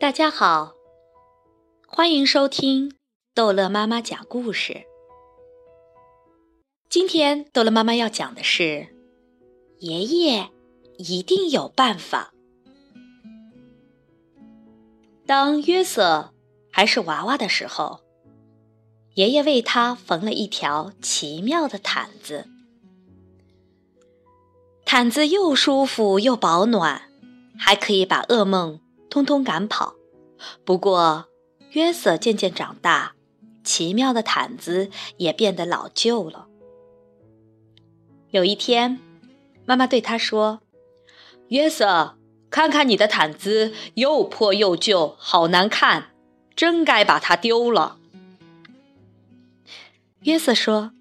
大家好，欢迎收听逗乐妈妈讲故事。今天逗乐妈妈要讲的是：爷爷一定有办法。当约瑟还是娃娃的时候，爷爷为他缝了一条奇妙的毯子。毯子又舒服又保暖，还可以把噩梦。通通赶跑。不过，约瑟渐渐长大，奇妙的毯子也变得老旧了。有一天，妈妈对他说：“约瑟，看看你的毯子，又破又旧，好难看，真该把它丢了。”约瑟说：“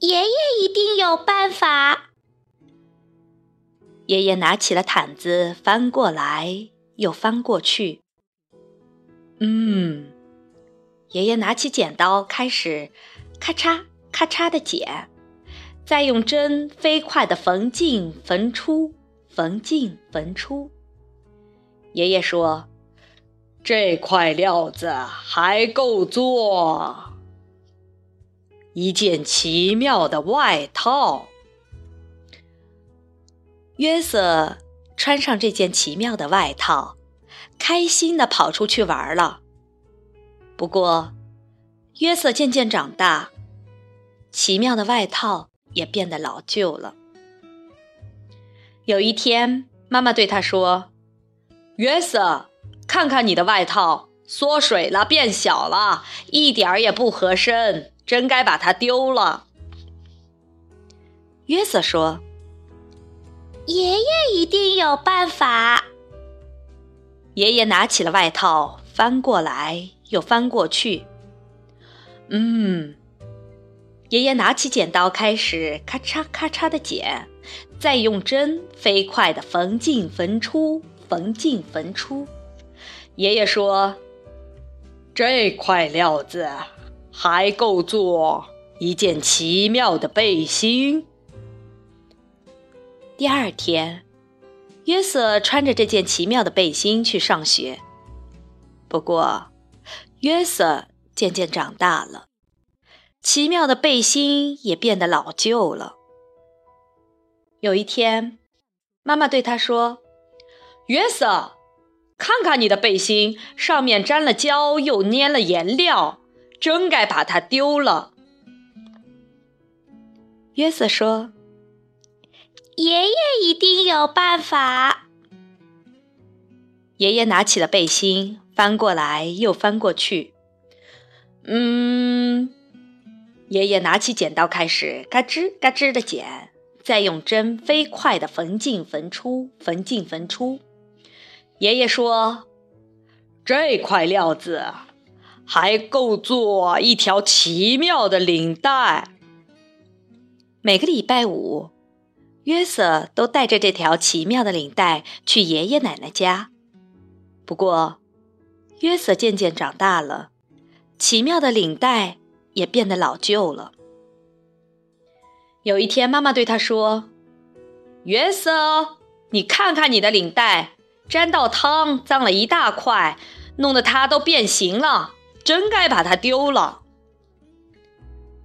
爷爷一定有办法。”爷爷拿起了毯子，翻过来又翻过去。嗯，爷爷拿起剪刀，开始咔嚓咔嚓的剪，再用针飞快的缝进缝出，缝进缝出。爷爷说：“这块料子还够做一件奇妙的外套。”约瑟穿上这件奇妙的外套，开心地跑出去玩了。不过，约瑟渐渐长大，奇妙的外套也变得老旧了。有一天，妈妈对他说：“约瑟，看看你的外套，缩水了，变小了，一点儿也不合身，真该把它丢了。”约瑟说。爷爷一定有办法。爷爷拿起了外套，翻过来又翻过去。嗯，爷爷拿起剪刀，开始咔嚓咔嚓的剪，再用针飞快的缝进缝出，缝进缝出。爷爷说：“这块料子还够做一件奇妙的背心。”第二天，约瑟穿着这件奇妙的背心去上学。不过，约瑟渐渐长大了，奇妙的背心也变得老旧了。有一天，妈妈对他说：“约瑟，看看你的背心，上面沾了胶，又粘了颜料，真该把它丢了。”约瑟说。爷爷一定有办法。爷爷拿起了背心，翻过来又翻过去。嗯，爷爷拿起剪刀，开始嘎吱嘎吱的剪，再用针飞快的缝进缝出，缝进缝出。爷爷说：“这块料子还够做一条奇妙的领带。”每个礼拜五。约瑟都带着这条奇妙的领带去爷爷奶奶家。不过，约瑟渐渐长大了，奇妙的领带也变得老旧了。有一天，妈妈对他说：“约瑟，你看看你的领带，沾到汤，脏了一大块，弄得它都变形了，真该把它丢了。”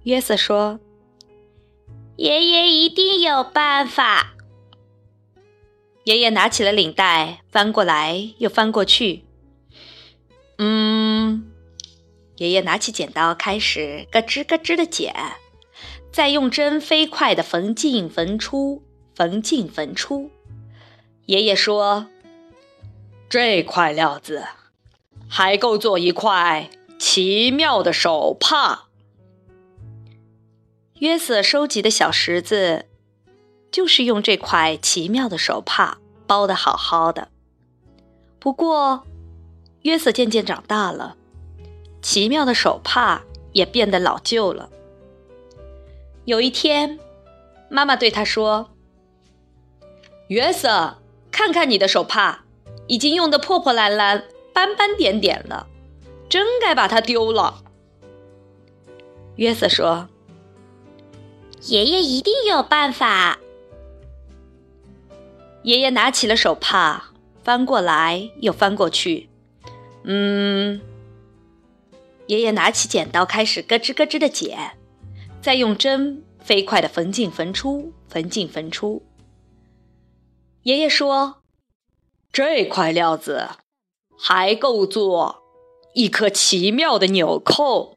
约瑟说。爷爷一定有办法。爷爷拿起了领带，翻过来又翻过去。嗯，爷爷拿起剪刀，开始咯吱咯吱的剪，再用针飞快的缝进缝出，缝进缝出。爷爷说：“这块料子还够做一块奇妙的手帕。”约瑟收集的小石子，就是用这块奇妙的手帕包的好好的。不过，约瑟渐渐长大了，奇妙的手帕也变得老旧了。有一天，妈妈对他说：“约瑟，看看你的手帕，已经用得破破烂烂、斑斑点点了，真该把它丢了。”约瑟说。爷爷一定有办法。爷爷拿起了手帕，翻过来又翻过去。嗯，爷爷拿起剪刀，开始咯吱咯吱的剪，再用针飞快的缝进缝出，缝进缝出。爷爷说：“这块料子还够做一颗奇妙的纽扣。”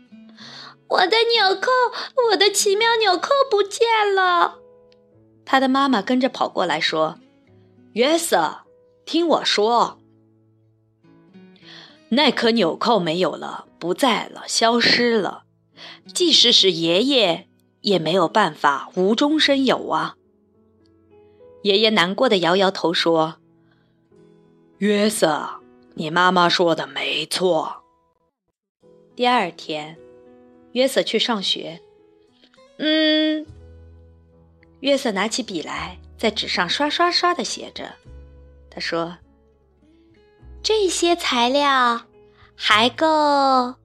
我的纽扣，我的奇妙纽扣不见了！”他的妈妈跟着跑过来说：“约瑟，听我说，那颗纽扣没有了，不在了，消失了。即使是爷爷，也没有办法无中生有啊。”爷爷难过的摇摇头说：“约瑟，你妈妈说的没错。”第二天，约瑟去上学。嗯，约瑟拿起笔来，在纸上刷刷刷的写着。他说：“这些材料还够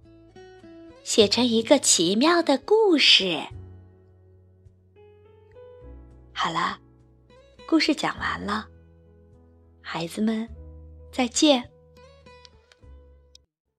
写成一个奇妙的故事。”好了。故事讲完了，孩子们，再见。